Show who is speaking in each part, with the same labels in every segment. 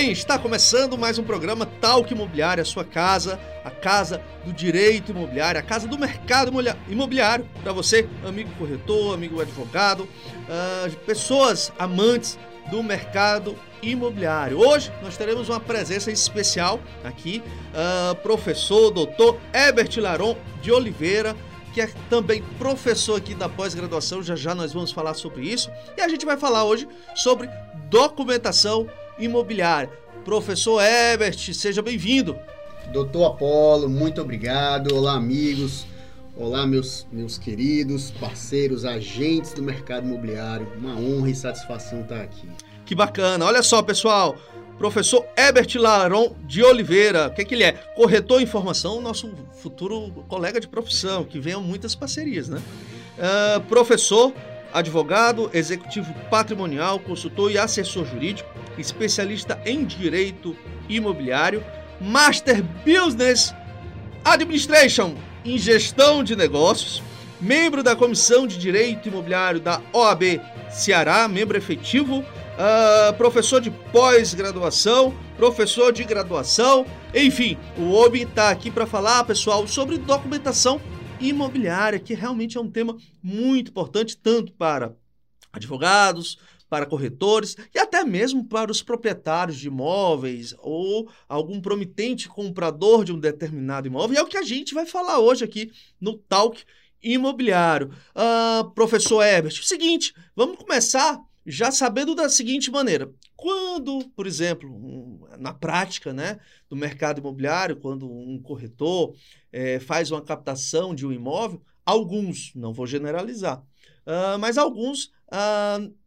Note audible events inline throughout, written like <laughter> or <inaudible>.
Speaker 1: bem? Está começando mais um programa Talk Imobiliário, a sua casa, a casa do direito imobiliário, a casa do mercado imobiliário. Para você, amigo corretor, amigo advogado, uh, pessoas amantes do mercado imobiliário. Hoje nós teremos uma presença especial aqui, uh, professor doutor Herbert Laron de Oliveira, que é também professor aqui da pós-graduação, já já nós vamos falar sobre isso. E a gente vai falar hoje sobre documentação imobiliária. Professor Herbert, seja bem-vindo.
Speaker 2: Doutor Apolo, muito obrigado. Olá, amigos. Olá, meus, meus queridos parceiros, agentes do mercado imobiliário. Uma honra e satisfação estar aqui.
Speaker 1: Que bacana. Olha só, pessoal. Professor Herbert Laron de Oliveira, o que, que ele é? Corretor de informação, nosso futuro colega de profissão, que vem a muitas parcerias, né? Uh, professor, advogado, executivo patrimonial, consultor e assessor jurídico, especialista em direito imobiliário, Master Business Administration em gestão de negócios, membro da Comissão de Direito Imobiliário da OAB Ceará, membro efetivo uh, professor de pós-graduação, professor de graduação, enfim, o OBI está aqui para falar, pessoal, sobre documentação imobiliária, que realmente é um tema muito importante, tanto para advogados, para corretores e até mesmo para os proprietários de imóveis ou algum promitente comprador de um determinado imóvel. E é o que a gente vai falar hoje aqui no Talk Imobiliário. Uh, professor Herbert, seguinte, vamos começar já sabendo da seguinte maneira: quando, por exemplo, na prática né, do mercado imobiliário, quando um corretor é, faz uma captação de um imóvel, alguns, não vou generalizar, uh, mas alguns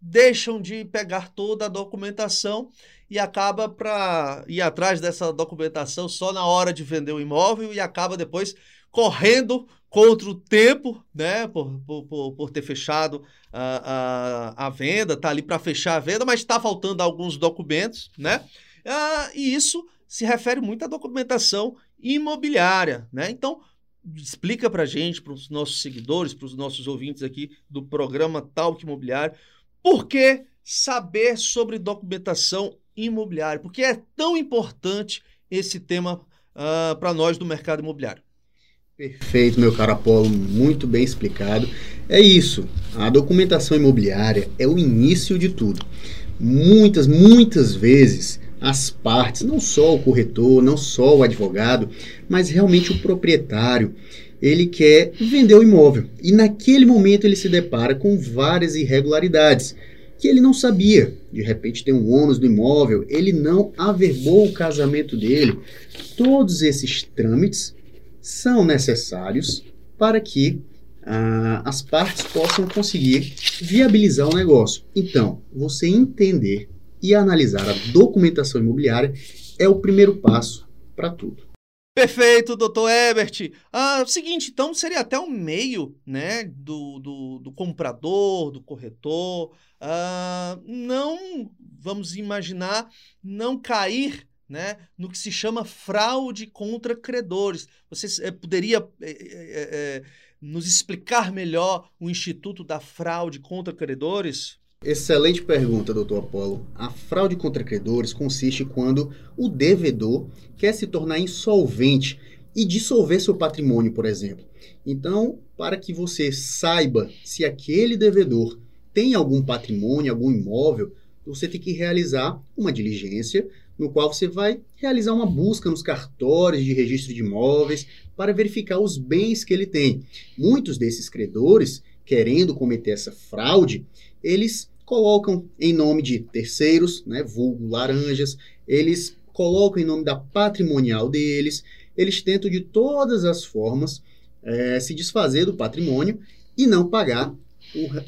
Speaker 1: deixam de pegar toda a documentação e acaba para ir atrás dessa documentação só na hora de vender o imóvel e acaba depois correndo contra o tempo, né, por, por, por ter fechado a, a, a venda, tá ali para fechar a venda, mas está faltando alguns documentos, né, ah, e isso se refere muito à documentação imobiliária, né, então explica para gente, para os nossos seguidores, para os nossos ouvintes aqui do programa Talk Imobiliário, por que saber sobre documentação imobiliária, porque é tão importante esse tema uh, ah, para nós do mercado imobiliário.
Speaker 2: Perfeito, meu caro Apolo, muito bem explicado. É isso, a documentação imobiliária é o início de tudo. Muitas, muitas vezes as partes, não só o corretor, não só o advogado, mas realmente o proprietário, ele quer vender o imóvel e naquele momento ele se depara com várias irregularidades que ele não sabia. De repente tem um ônus do imóvel, ele não averbou o casamento dele. Todos esses trâmites são necessários para que ah, as partes possam conseguir viabilizar o negócio. Então, você entender e analisar a documentação imobiliária é o primeiro passo para tudo.
Speaker 1: Perfeito, doutor Ebert. Ah, seguinte, então seria até um meio né, do, do, do comprador, do corretor, ah, não, vamos imaginar, não cair né, no que se chama fraude contra credores. Você é, poderia é, nos explicar melhor o Instituto da Fraude contra Credores?
Speaker 2: Excelente pergunta, doutor Apolo. A fraude contra credores consiste quando o devedor quer se tornar insolvente e dissolver seu patrimônio, por exemplo. Então, para que você saiba se aquele devedor tem algum patrimônio, algum imóvel, você tem que realizar uma diligência no qual você vai realizar uma busca nos cartórios de registro de imóveis para verificar os bens que ele tem. Muitos desses credores, querendo cometer essa fraude, eles colocam em nome de terceiros, né, vulgo laranjas, eles colocam em nome da patrimonial deles, eles tentam de todas as formas é, se desfazer do patrimônio e não pagar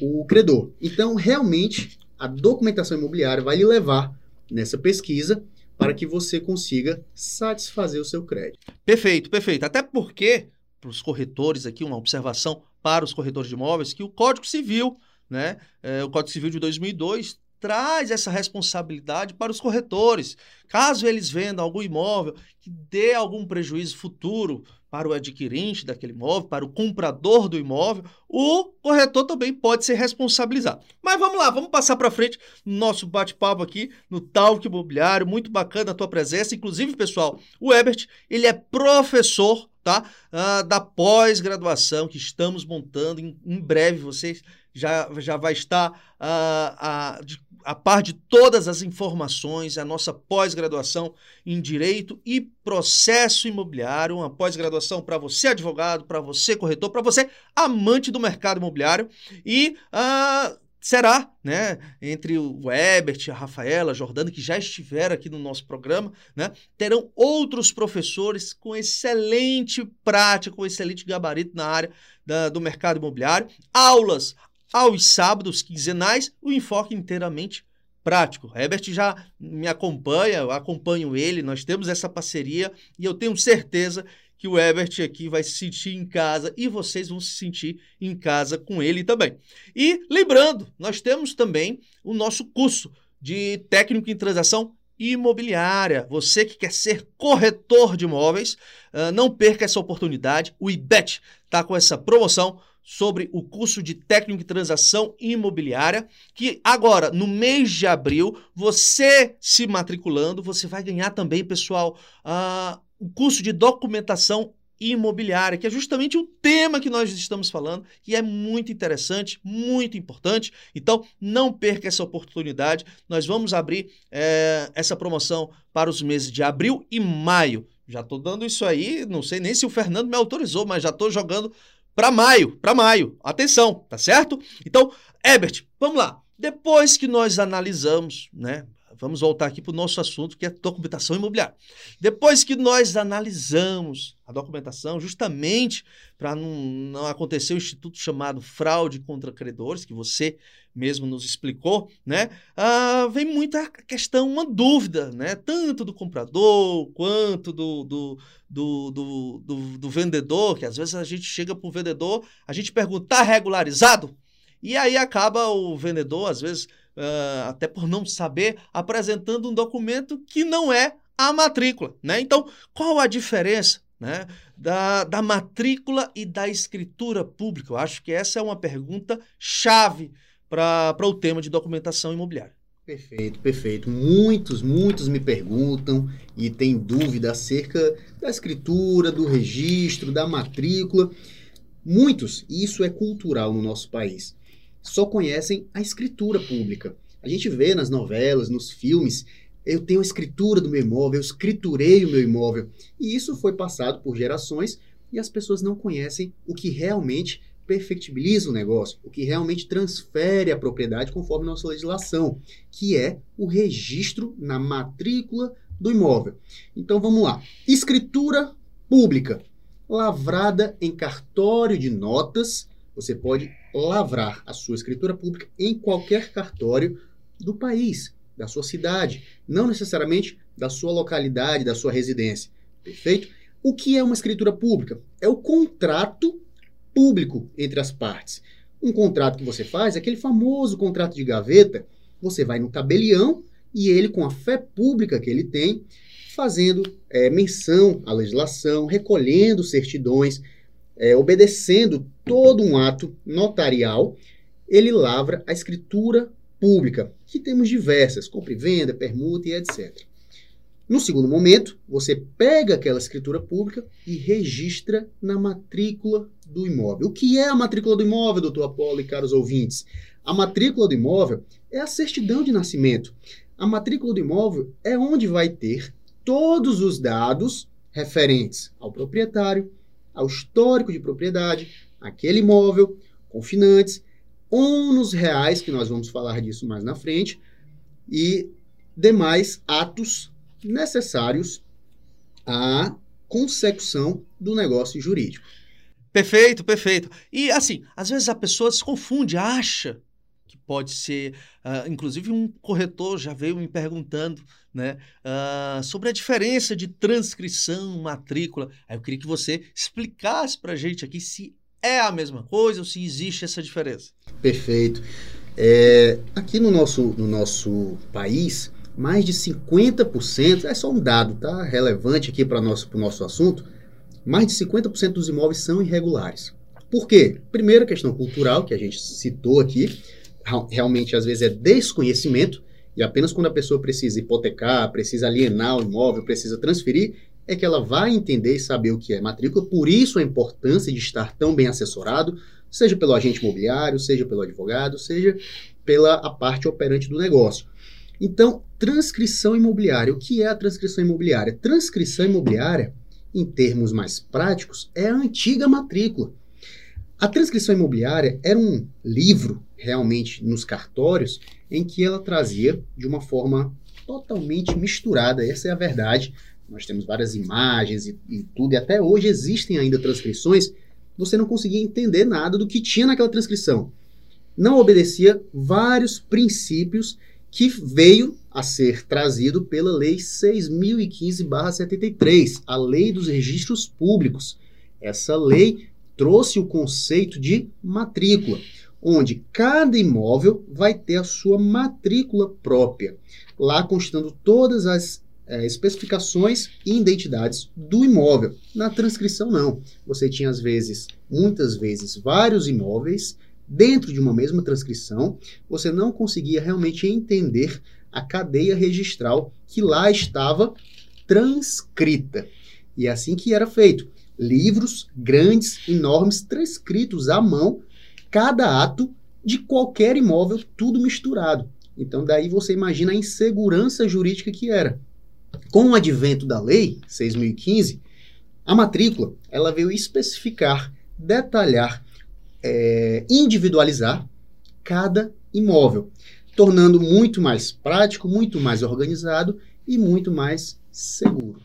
Speaker 2: o, o credor. Então, realmente, a documentação imobiliária vai lhe levar nessa pesquisa para que você consiga satisfazer o seu crédito.
Speaker 1: Perfeito, perfeito. Até porque, para os corretores aqui, uma observação para os corretores de imóveis, que o Código Civil, né, é, o Código Civil de 2002, traz essa responsabilidade para os corretores. Caso eles vendam algum imóvel que dê algum prejuízo futuro para o adquirente daquele imóvel, para o comprador do imóvel, o corretor também pode ser responsabilizado. Mas vamos lá, vamos passar para frente no nosso bate-papo aqui no Talk Imobiliário. Muito bacana a tua presença. Inclusive, pessoal, o Ebert, ele é professor tá? Ah, da pós-graduação que estamos montando. Em, em, breve vocês já, já vai estar ah, a, a par de todas as informações, a nossa pós-graduação em Direito e Processo Imobiliário, uma pós-graduação para você advogado, para você corretor, para você amante do mercado imobiliário e uh, será, né, entre o Ebert, a Rafaela, a Jordana, que já estiveram aqui no nosso programa, né, terão outros professores com excelente prática, com excelente gabarito na área da, do mercado imobiliário, aulas aos sábados quinzenais, o enfoque inteiramente prático. Herbert já me acompanha, eu acompanho ele, nós temos essa parceria e eu tenho certeza que o Herbert aqui vai se sentir em casa e vocês vão se sentir em casa com ele também. E lembrando, nós temos também o nosso curso de técnico em transação imobiliária. Você que quer ser corretor de imóveis, uh, não perca essa oportunidade. O IBET está com essa promoção sobre o curso de técnico em transação imobiliária, que agora, no mês de abril, você se matriculando, você vai ganhar também, pessoal, uh, o curso de documentação imobiliária, que é justamente o tema que nós estamos falando, que é muito interessante, muito importante. Então, não perca essa oportunidade. Nós vamos abrir é, essa promoção para os meses de abril e maio. Já estou dando isso aí, não sei nem se o Fernando me autorizou, mas já estou jogando para maio, para maio. Atenção, tá certo? Então, Ebert, vamos lá. Depois que nós analisamos, né, vamos voltar aqui para o nosso assunto, que é documentação imobiliária. Depois que nós analisamos a documentação, justamente para não, não acontecer o instituto chamado fraude contra credores, que você mesmo nos explicou, né? Ah, vem muita questão, uma dúvida, né? Tanto do comprador quanto do, do, do, do, do, do vendedor, que às vezes a gente chega para o vendedor, a gente pergunta, está regularizado? E aí acaba o vendedor, às vezes, uh, até por não saber, apresentando um documento que não é a matrícula. Né? Então, qual a diferença né, da, da matrícula e da escritura pública? Eu acho que essa é uma pergunta chave para o tema de documentação imobiliária.
Speaker 2: Perfeito, perfeito. Muitos, muitos me perguntam e têm dúvida acerca da escritura, do registro, da matrícula. Muitos, e isso é cultural no nosso país só conhecem a escritura pública. A gente vê nas novelas, nos filmes, eu tenho a escritura do meu imóvel, eu escriturei o meu imóvel. E isso foi passado por gerações e as pessoas não conhecem o que realmente perfectibiliza o negócio, o que realmente transfere a propriedade conforme nossa legislação, que é o registro na matrícula do imóvel. Então vamos lá. Escritura pública, lavrada em cartório de notas, você pode lavrar a sua escritura pública em qualquer cartório do país, da sua cidade, não necessariamente da sua localidade, da sua residência. Perfeito? O que é uma escritura pública? É o contrato público entre as partes. Um contrato que você faz é aquele famoso contrato de gaveta. Você vai no tabelião e ele, com a fé pública que ele tem, fazendo é, menção à legislação, recolhendo certidões, é, obedecendo todo um ato notarial, ele lavra a escritura pública, que temos diversas, compra e venda, permuta e etc. No segundo momento, você pega aquela escritura pública e registra na matrícula do imóvel. O que é a matrícula do imóvel, doutor Apolo e caros ouvintes? A matrícula do imóvel é a certidão de nascimento. A matrícula do imóvel é onde vai ter todos os dados referentes ao proprietário, ao histórico de propriedade, aquele imóvel, confinantes, ônus reais, que nós vamos falar disso mais na frente, e demais atos necessários à consecução do negócio jurídico.
Speaker 1: Perfeito, perfeito. E assim, às vezes a pessoa se confunde, acha pode ser, uh, inclusive um corretor já veio me perguntando, né, uh, sobre a diferença de transcrição, matrícula. Aí eu queria que você explicasse para a gente aqui se é a mesma coisa ou se existe essa diferença.
Speaker 2: Perfeito. É, aqui no nosso, no nosso país, mais de 50%, é só um dado tá, relevante aqui para o nosso, nosso assunto, mais de 50% dos imóveis são irregulares. Por quê? Primeira questão cultural, que a gente citou aqui, realmente às vezes é desconhecimento, e apenas quando a pessoa precisa hipotecar, precisa alienar o imóvel, precisa transferir, é que ela vai entender e saber o que é matrícula. Por isso a importância de estar tão bem assessorado, seja pelo agente imobiliário, seja pelo advogado, seja pela a parte operante do negócio. Então, transcrição imobiliária. O que é a transcrição imobiliária? Transcrição imobiliária, em termos mais práticos, é a antiga matrícula. A transcrição imobiliária era um livro, realmente, nos cartórios, em que ela trazia de uma forma totalmente misturada, essa é a verdade. Nós temos várias imagens e, e tudo, e até hoje existem ainda transcrições. Você não conseguia entender nada do que tinha naquela transcrição. Não obedecia vários princípios que veio a ser trazido pela Lei 6015-73, a Lei dos Registros Públicos. Essa lei trouxe o conceito de matrícula, onde cada imóvel vai ter a sua matrícula própria, lá constando todas as é, especificações e identidades do imóvel. Na transcrição, não. Você tinha, às vezes, muitas vezes, vários imóveis dentro de uma mesma transcrição, você não conseguia realmente entender a cadeia registral que lá estava transcrita. E é assim que era feito livros grandes, enormes, transcritos à mão, cada ato de qualquer imóvel, tudo misturado. Então, daí você imagina a insegurança jurídica que era. Com o advento da lei 6.015, a matrícula ela veio especificar, detalhar, é, individualizar cada imóvel, tornando muito mais prático, muito mais organizado e muito mais seguro.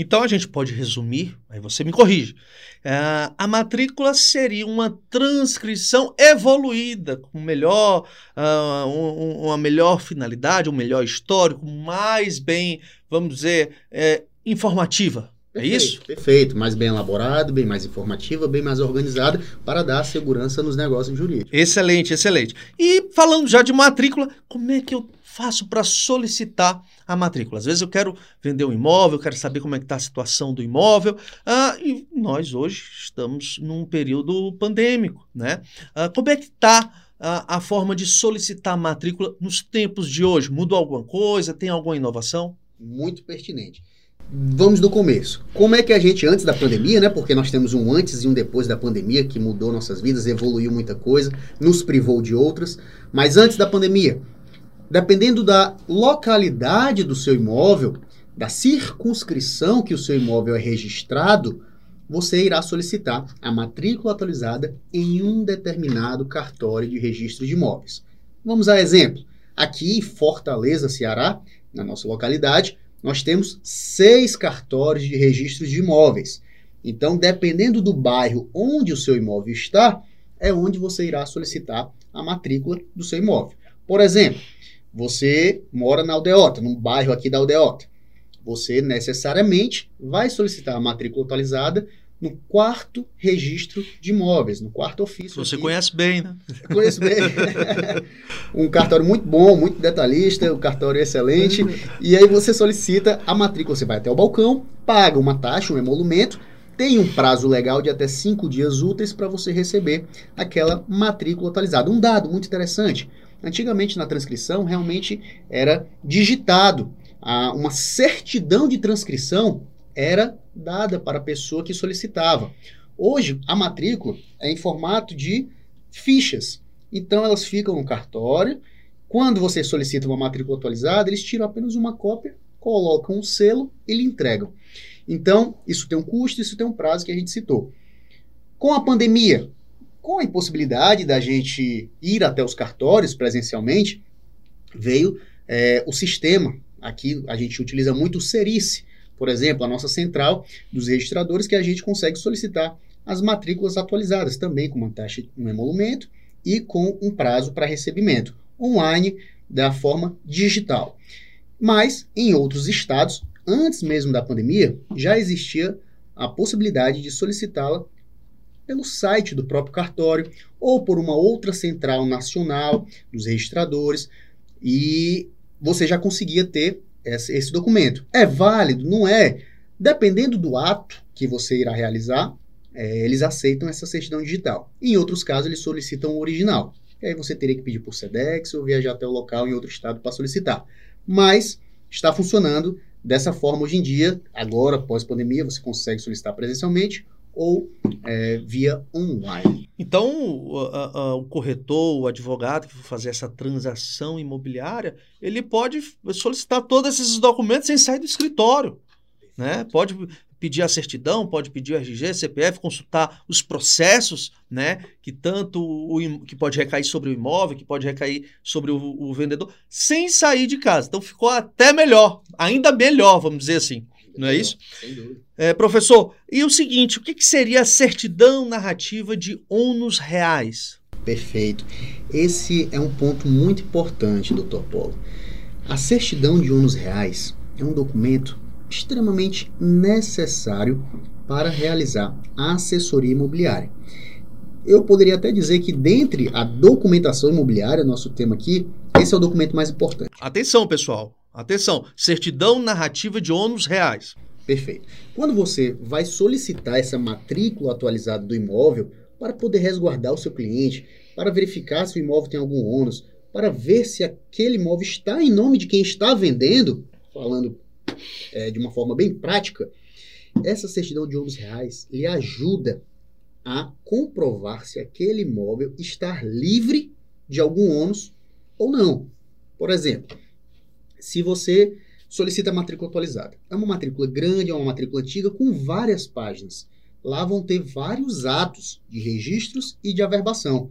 Speaker 1: Então a gente pode resumir, aí você me corrige. É, a matrícula seria uma transcrição evoluída, com melhor, uh, um, uma melhor finalidade, um melhor histórico, mais bem, vamos dizer, é, informativa. É
Speaker 2: perfeito,
Speaker 1: é isso?
Speaker 2: Perfeito, mais bem elaborado, bem mais informativa, bem mais organizado para dar segurança nos negócios jurídicos.
Speaker 1: Excelente, excelente. E falando já de matrícula, como é que eu faço para solicitar a matrícula? Às vezes eu quero vender um imóvel, quero saber como é que está a situação do imóvel. Ah, e nós hoje estamos num período pandêmico, né? Ah, como é que está a, a forma de solicitar a matrícula nos tempos de hoje? Mudou alguma coisa? Tem alguma inovação?
Speaker 2: Muito pertinente. Vamos do começo. Como é que a gente, antes da pandemia, né? Porque nós temos um antes e um depois da pandemia que mudou nossas vidas, evoluiu muita coisa, nos privou de outras. Mas antes da pandemia, dependendo da localidade do seu imóvel, da circunscrição que o seu imóvel é registrado, você irá solicitar a matrícula atualizada em um determinado cartório de registro de imóveis. Vamos a exemplo. Aqui em Fortaleza, Ceará, na nossa localidade, nós temos seis cartórios de registro de imóveis. Então, dependendo do bairro onde o seu imóvel está, é onde você irá solicitar a matrícula do seu imóvel. Por exemplo, você mora na aldeota, num bairro aqui da aldeota. Você necessariamente vai solicitar a matrícula atualizada no quarto registro de imóveis, no quarto ofício.
Speaker 1: Você aqui. conhece bem, né?
Speaker 2: Conheço bem. <laughs> um cartório muito bom, muito detalhista, um cartório excelente. e aí você solicita a matrícula, você vai até o balcão, paga uma taxa, um emolumento, tem um prazo legal de até cinco dias úteis para você receber aquela matrícula atualizada. Um dado muito interessante. Antigamente, na transcrição, realmente era digitado. Ah, uma certidão de transcrição era dada para a pessoa que solicitava. Hoje, a matrícula é em formato de fichas. Então, elas ficam no cartório. Quando você solicita uma matrícula atualizada, eles tiram apenas uma cópia, colocam um selo e lhe entregam. Então, isso tem um custo, isso tem um prazo que a gente citou. Com a pandemia, com a impossibilidade da gente ir até os cartórios presencialmente, veio é, o sistema. Aqui a gente utiliza muito o Serice, por exemplo, a nossa central dos registradores, que a gente consegue solicitar as matrículas atualizadas, também com uma taxa, um emolumento e com um prazo para recebimento, online, da forma digital. Mas, em outros estados, antes mesmo da pandemia, já existia a possibilidade de solicitá-la pelo site do próprio cartório ou por uma outra central nacional dos registradores e você já conseguia ter esse, esse documento. É válido? Não é? Dependendo do ato que você irá realizar, é, eles aceitam essa certidão digital. Em outros casos, eles solicitam o original. E aí você teria que pedir por SEDEX ou viajar até o local em outro estado para solicitar. Mas está funcionando dessa forma hoje em dia. Agora, pós-pandemia, você consegue solicitar presencialmente ou é, via online.
Speaker 1: Então, o, a, o, corretor, o advogado que for fazer essa transação imobiliária, ele pode solicitar todos esses documentos sem sair do escritório. Né? Pode pedir a certidão, pode pedir o RG, CPF, consultar os processos, né, que tanto o que pode recair sobre o imóvel, que pode recair sobre o, o vendedor, sem sair de casa. Então ficou até melhor, ainda melhor, vamos dizer assim. Não é isso? Sem dúvida. É, professor, e o seguinte, o que, que seria a certidão narrativa de ônus reais?
Speaker 2: Perfeito. Esse é um ponto muito importante, doutor Paulo. A certidão de ônus reais é um documento extremamente necessário para realizar a assessoria imobiliária. Eu poderia até dizer que, dentre a documentação imobiliária, nosso tema aqui, esse é o documento mais importante.
Speaker 1: Atenção, pessoal. Atenção. Certidão narrativa de ônus reais.
Speaker 2: Perfeito. Quando você vai solicitar essa matrícula atualizada do imóvel para poder resguardar o seu cliente, para verificar se o imóvel tem algum ônus, para ver se aquele imóvel está em nome de quem está vendendo, falando é, de uma forma bem prática, essa certidão de ônus reais lhe ajuda a comprovar se aquele imóvel está livre de algum ônus ou não. Por exemplo, se você solicita a matrícula atualizada, é uma matrícula grande, é uma matrícula antiga com várias páginas. Lá vão ter vários atos de registros e de averbação.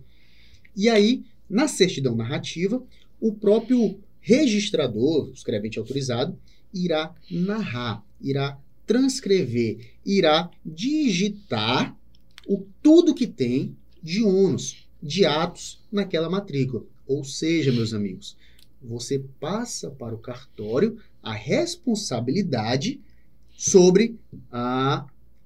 Speaker 2: E aí, na certidão narrativa, o próprio registrador, escrevente autorizado, irá narrar, irá transcrever, irá digitar o tudo que tem de ônus, de atos naquela matrícula. Ou seja, meus amigos, você passa para o cartório a responsabilidade sobre a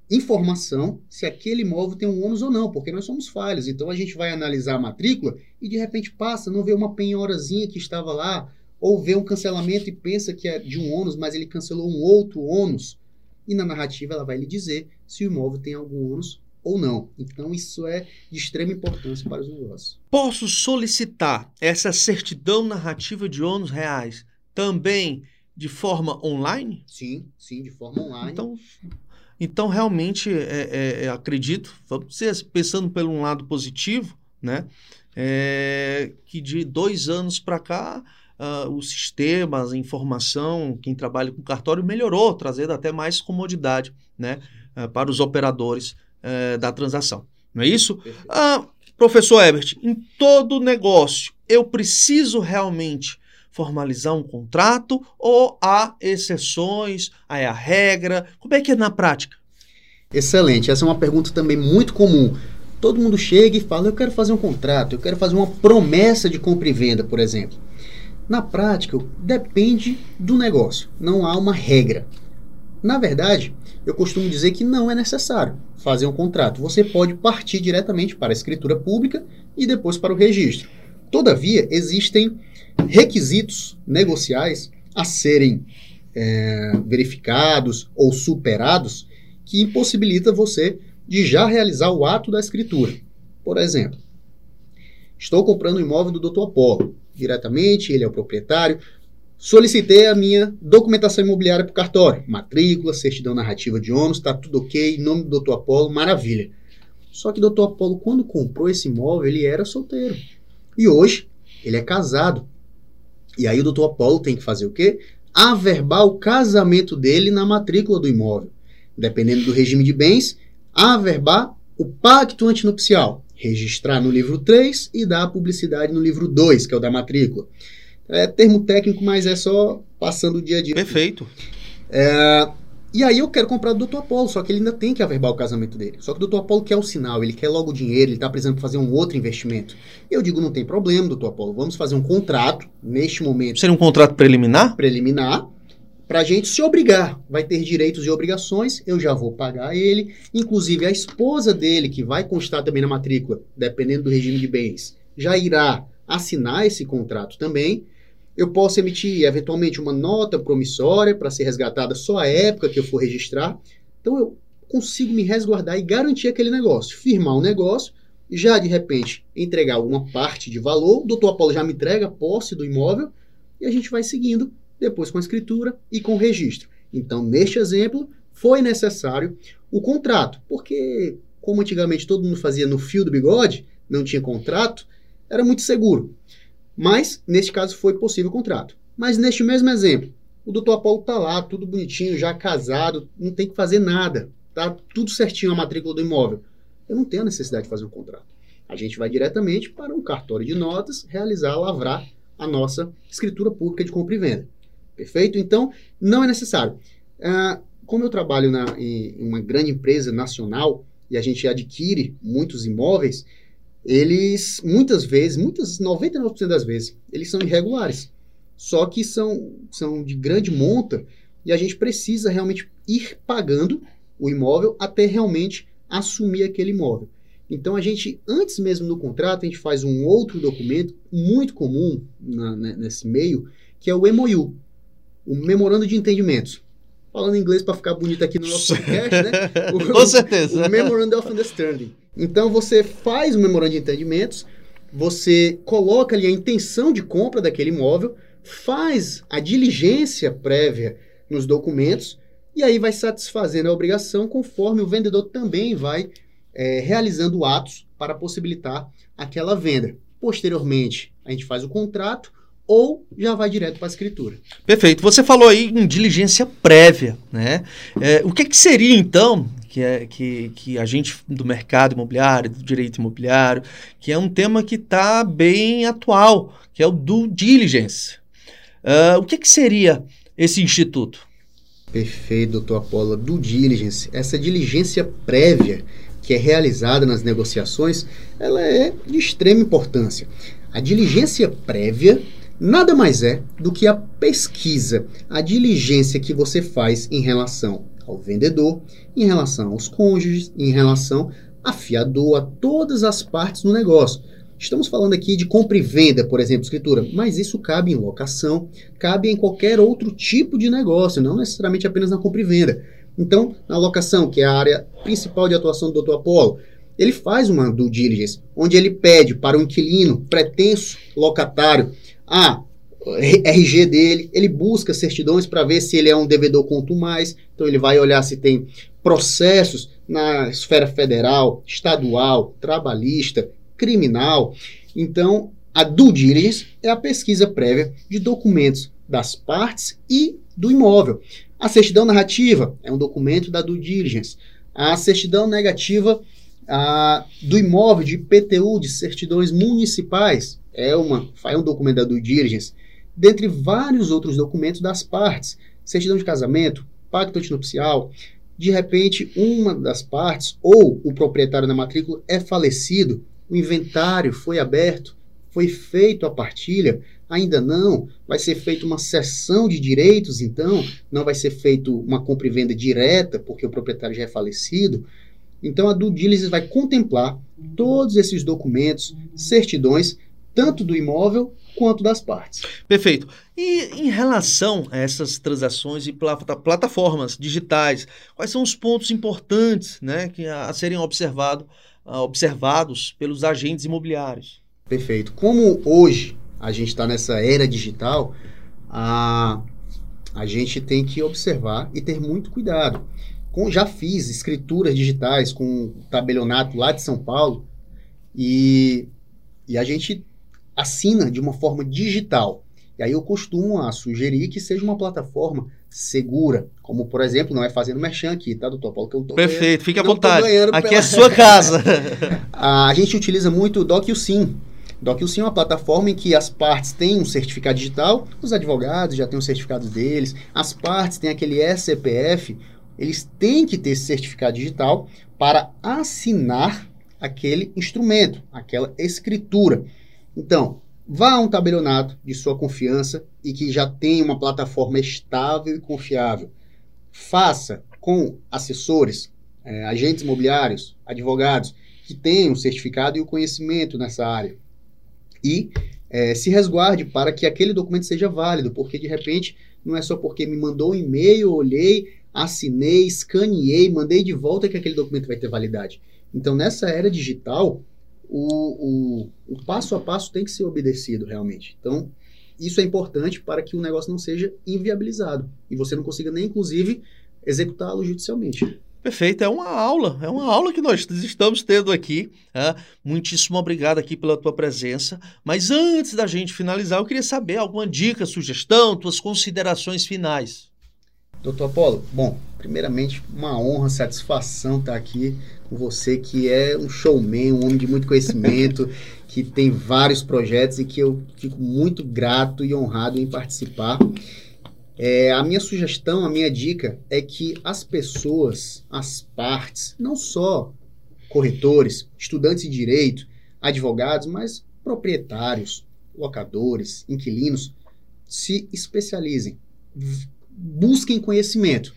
Speaker 2: informação se aquele imóvel tem um ônus ou não, porque nós somos falhos. Então a gente vai analisar a matrícula e de repente passa, não vê uma penhorazinha que estava lá, ou vê um cancelamento e pensa que é de um ônus, mas ele cancelou um outro ônus. E na narrativa ela vai lhe dizer se o imóvel tem algum ônus ou não. Então isso é de extrema importância para os negócios.
Speaker 1: Posso solicitar essa certidão narrativa de ônus reais também de forma online?
Speaker 2: Sim, sim, de forma online.
Speaker 1: Então, então realmente é, é, é acredito, vamos dizer, pensando pelo um lado positivo, né? É, que de dois anos para cá uh, o sistema, a informação, quem trabalha com cartório melhorou, trazendo até mais comodidade né, uh, para os operadores uh, da transação. Não é isso? professor Ebert, em todo negócio, eu preciso realmente formalizar um contrato ou há exceções, há a regra? Como é que é na prática?
Speaker 2: Excelente, essa é uma pergunta também muito comum. Todo mundo chega e fala: Eu quero fazer um contrato, eu quero fazer uma promessa de compra e venda, por exemplo. Na prática, depende do negócio, não há uma regra. Na verdade, eu costumo dizer que não é necessário fazer um contrato. Você pode partir diretamente para a escritura pública e depois para o registro. Todavia, existem requisitos negociais a serem é, verificados ou superados que impossibilita você de já realizar o ato da escritura. Por exemplo, estou comprando o imóvel do Dr. Apolo diretamente, ele é o proprietário. Solicitei a minha documentação imobiliária para o cartório. Matrícula, certidão narrativa de ônus, está tudo ok, nome do Dr. Apolo, maravilha. Só que o Dr. Apolo, quando comprou esse imóvel, ele era solteiro. E hoje, ele é casado. E aí o Dr. Apolo tem que fazer o quê? Averbar o casamento dele na matrícula do imóvel. Dependendo do regime de bens, averbar o pacto antinupcial registrar no livro 3 e dar a publicidade no livro 2, que é o da matrícula. É termo técnico, mas é só passando o dia a dia.
Speaker 1: Perfeito.
Speaker 2: É, e aí eu quero comprar do Dr. Apolo, só que ele ainda tem que averbar o casamento dele. Só que o Dr. Apolo quer o sinal, ele quer logo o dinheiro, ele está precisando fazer um outro investimento. Eu digo, não tem problema, Dr. Apolo, vamos fazer um contrato neste momento.
Speaker 1: Seria um contrato preliminar?
Speaker 2: Preliminar, para a gente se obrigar. Vai ter direitos e obrigações, eu já vou pagar ele. Inclusive, a esposa dele, que vai constar também na matrícula, dependendo do regime de bens, já irá assinar esse contrato também. Eu posso emitir eventualmente uma nota promissória para ser resgatada só a época que eu for registrar. Então eu consigo me resguardar e garantir aquele negócio, firmar um negócio, já de repente entregar alguma parte de valor, o doutor Apolo já me entrega a posse do imóvel e a gente vai seguindo depois com a escritura e com o registro. Então, neste exemplo, foi necessário o contrato, porque como antigamente todo mundo fazia no fio do bigode, não tinha contrato, era muito seguro. Mas, neste caso, foi possível o contrato. Mas, neste mesmo exemplo, o doutor Apolo está lá, tudo bonitinho, já casado, não tem que fazer nada. Tá tudo certinho a matrícula do imóvel. Eu não tenho a necessidade de fazer um contrato. A gente vai diretamente para um cartório de notas realizar, lavrar a nossa escritura pública de compra e venda. Perfeito? Então, não é necessário. Ah, como eu trabalho na, em uma grande empresa nacional e a gente adquire muitos imóveis, eles muitas vezes, muitas 99% das vezes, eles são irregulares. Só que são, são de grande monta e a gente precisa realmente ir pagando o imóvel até realmente assumir aquele imóvel. Então a gente, antes mesmo do contrato, a gente faz um outro documento muito comum na, né, nesse meio, que é o MOU, o Memorando de Entendimentos. Falando inglês para ficar bonito aqui no nosso <laughs> podcast, né?
Speaker 1: O, Com certeza.
Speaker 2: O Memorandum of Understanding. Então você faz o memorando de entendimentos, você coloca ali a intenção de compra daquele imóvel, faz a diligência prévia nos documentos e aí vai satisfazendo a obrigação conforme o vendedor também vai é, realizando atos para possibilitar aquela venda. Posteriormente, a gente faz o contrato ou já vai direto para a escritura.
Speaker 1: Perfeito. Você falou aí em diligência prévia, né? É, o que, que seria então que, é, que, que a gente do mercado imobiliário, do direito imobiliário, que é um tema que está bem atual, que é o due diligence. Uh, o que, que seria esse instituto?
Speaker 2: Perfeito, doutor Apolo. Due diligence, essa diligência prévia que é realizada nas negociações, ela é de extrema importância. A diligência prévia nada mais é do que a pesquisa, a diligência que você faz em relação ao vendedor, em relação aos cônjuges, em relação a fiador, a todas as partes no negócio. Estamos falando aqui de compra e venda, por exemplo, escritura, mas isso cabe em locação, cabe em qualquer outro tipo de negócio, não necessariamente apenas na compra e venda. Então, na locação, que é a área principal de atuação do Dr. Apolo, ele faz uma due diligence, onde ele pede para o inquilino, pretenso locatário, a RG dele, ele busca certidões para ver se ele é um devedor quanto mais, então ele vai olhar se tem processos na esfera federal, estadual, trabalhista, criminal. Então, a due diligence é a pesquisa prévia de documentos das partes e do imóvel. A certidão narrativa é um documento da due diligence. A certidão negativa a, do imóvel de IPTU, de certidões municipais, uma, é um documento due diligence dentre vários outros documentos das partes, certidão de casamento, pacto antinupcial. De repente, uma das partes ou o proprietário da matrícula é falecido, o inventário foi aberto, foi feito a partilha, ainda não, vai ser feita uma cessão de direitos, então, não vai ser feito uma compra e venda direta, porque o proprietário já é falecido. Então, a due diligence vai contemplar todos esses documentos, certidões, tanto do imóvel quanto das partes.
Speaker 1: Perfeito. E em relação a essas transações e plataformas digitais, quais são os pontos importantes né, que a, a serem observado, observados pelos agentes imobiliários?
Speaker 2: Perfeito. Como hoje a gente está nessa era digital, a, a gente tem que observar e ter muito cuidado. Com, já fiz escrituras digitais com tabelionato lá de São Paulo e, e a gente assina de uma forma digital. E aí eu costumo a sugerir que seja uma plataforma segura, como por exemplo, não é fazendo merchan aqui, tá, doutor Paulo? Que eu tô
Speaker 1: Perfeito, fique à vontade. Aqui pela... é sua <laughs> casa.
Speaker 2: a gente utiliza muito o DocuSign. DocuSign é uma plataforma em que as partes têm um certificado digital, os advogados já têm o um certificado deles, as partes têm aquele SCPF, eles têm que ter esse certificado digital para assinar aquele instrumento, aquela escritura. Então, vá a um tabelionato de sua confiança e que já tem uma plataforma estável e confiável. Faça com assessores, é, agentes imobiliários, advogados que tenham certificado e o conhecimento nessa área. E é, se resguarde para que aquele documento seja válido, porque de repente não é só porque me mandou um e-mail, olhei, assinei, escaneei, mandei de volta que aquele documento vai ter validade. Então, nessa era digital, o, o, o passo a passo tem que ser obedecido realmente. Então, isso é importante para que o negócio não seja inviabilizado e você não consiga nem, inclusive, executá-lo judicialmente.
Speaker 1: Perfeito, é uma aula, é uma aula que nós estamos tendo aqui. É? Muitíssimo obrigado aqui pela tua presença. Mas antes da gente finalizar, eu queria saber alguma dica, sugestão, tuas considerações finais.
Speaker 2: Doutor Apolo, bom, primeiramente, uma honra, satisfação estar aqui com você, que é um showman, um homem de muito conhecimento, <laughs> que tem vários projetos e que eu fico muito grato e honrado em participar. É, a minha sugestão, a minha dica é que as pessoas, as partes, não só corretores, estudantes de direito, advogados, mas proprietários, locadores, inquilinos, se especializem, busquem conhecimento.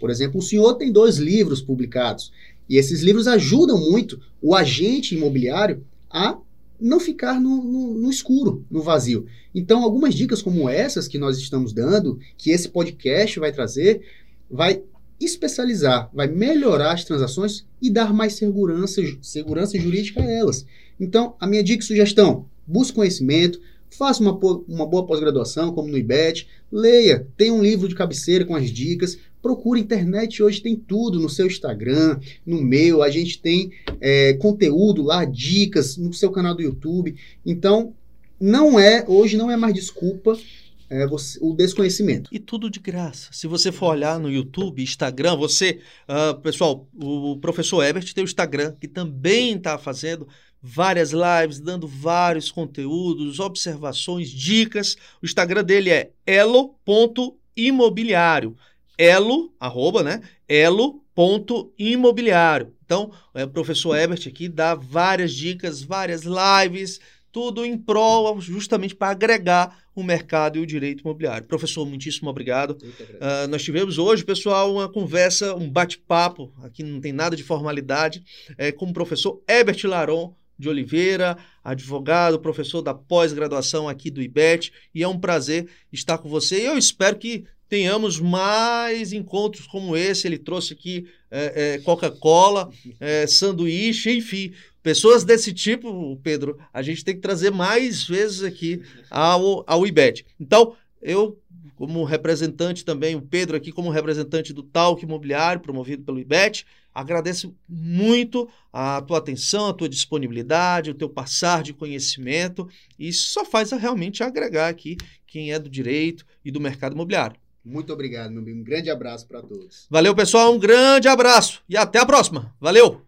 Speaker 2: Por exemplo, o senhor tem dois livros publicados e esses livros ajudam muito o agente imobiliário a não ficar no, no, no, escuro, no vazio. Então, algumas dicas como essas que nós estamos dando, que esse podcast vai trazer, vai especializar, vai melhorar as transações e dar mais segurança, segurança jurídica a elas. Então, a minha dica e sugestão: busque conhecimento, faça uma, uma boa pós-graduação, como no IBET, leia, tem um livro de cabeceira com as dicas, procure internet, hoje tem tudo no seu Instagram, no meu, a gente tem é, conteúdo lá, dicas no seu canal do YouTube. Então, não é, hoje não é mais desculpa é, você, o desconhecimento.
Speaker 1: E tudo de graça. Se você for olhar no YouTube, Instagram, você. Uh, pessoal, o professor Ebert tem o Instagram, que também está fazendo várias lives, dando vários conteúdos, observações, dicas. O Instagram dele é elo.imobiliário. Elo, arroba, né? Elo.imobiliário. Então, é, o professor Ebert aqui dá várias dicas, várias lives, tudo em prol justamente para agregar o mercado e o direito imobiliário. Professor, muitíssimo obrigado. Uh, nós tivemos hoje, pessoal, uma conversa, um bate-papo, aqui não tem nada de formalidade, é, com o professor Herbert Laron, de Oliveira, advogado, professor da pós-graduação aqui do IBET, e é um prazer estar com você. E eu espero que tenhamos mais encontros como esse. Ele trouxe aqui é, é, Coca-Cola, é, sanduíche, enfim. Pessoas desse tipo, Pedro, a gente tem que trazer mais vezes aqui ao, ao IBET. Então, eu, como representante também, o Pedro aqui como representante do Talk Imobiliário, promovido pelo IBET, Agradeço muito a tua atenção, a tua disponibilidade, o teu passar de conhecimento. E isso só faz realmente agregar aqui quem é do direito e do mercado imobiliário.
Speaker 2: Muito obrigado, meu amigo. Um grande abraço para todos.
Speaker 1: Valeu, pessoal. Um grande abraço e até a próxima. Valeu!